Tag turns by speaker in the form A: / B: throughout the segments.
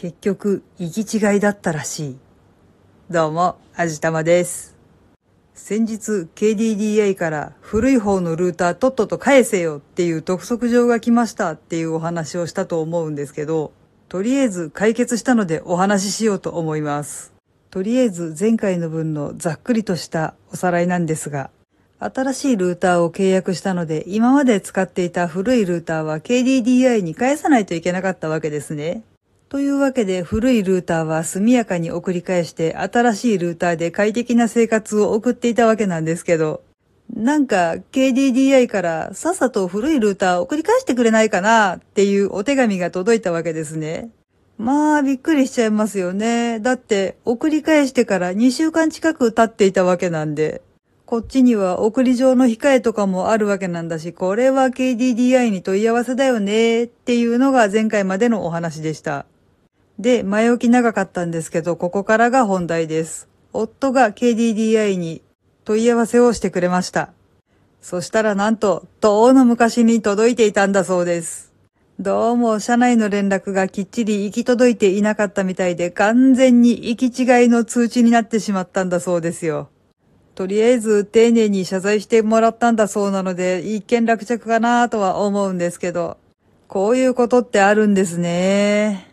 A: 結局、行き違いだったらしい。どうも、あじたまです。先日、KDDI から古い方のルーターとっとと返せよっていう督促状が来ましたっていうお話をしたと思うんですけど、とりあえず解決したのでお話ししようと思います。とりあえず前回の分のざっくりとしたおさらいなんですが、新しいルーターを契約したので、今まで使っていた古いルーターは KDDI に返さないといけなかったわけですね。というわけで古いルーターは速やかに送り返して新しいルーターで快適な生活を送っていたわけなんですけど、なんか KDDI からさっさと古いルーター送り返してくれないかなっていうお手紙が届いたわけですね。まあびっくりしちゃいますよね。だって送り返してから2週間近く経っていたわけなんで。こっちには送り状の控えとかもあるわけなんだし、これは KDDI に問い合わせだよねっていうのが前回までのお話でした。で、前置き長かったんですけど、ここからが本題です。夫が KDDI に問い合わせをしてくれました。そしたらなんと、とうの昔に届いていたんだそうです。どうも社内の連絡がきっちり行き届いていなかったみたいで、完全に行き違いの通知になってしまったんだそうですよ。とりあえず丁寧に謝罪してもらったんだそうなので、一見落着かなとは思うんですけど、こういうことってあるんですね。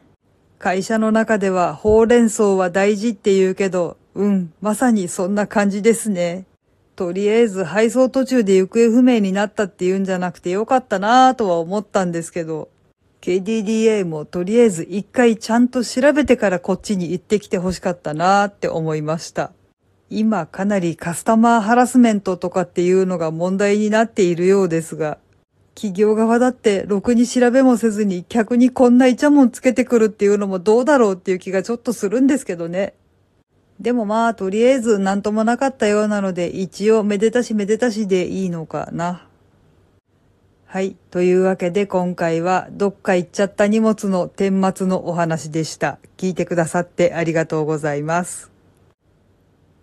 A: 会社の中ではほうれん草は大事って言うけど、うん、まさにそんな感じですね。とりあえず配送途中で行方不明になったって言うんじゃなくてよかったなぁとは思ったんですけど、KDDA もとりあえず一回ちゃんと調べてからこっちに行ってきて欲しかったなぁって思いました。今かなりカスタマーハラスメントとかっていうのが問題になっているようですが、企業側だってろくに調べもせずに客にこんなイチャモンつけてくるっていうのもどうだろうっていう気がちょっとするんですけどね。でもまあとりあえずなんともなかったようなので一応めでたしめでたしでいいのかな。はい。というわけで今回はどっか行っちゃった荷物の顛末のお話でした。聞いてくださってありがとうございます。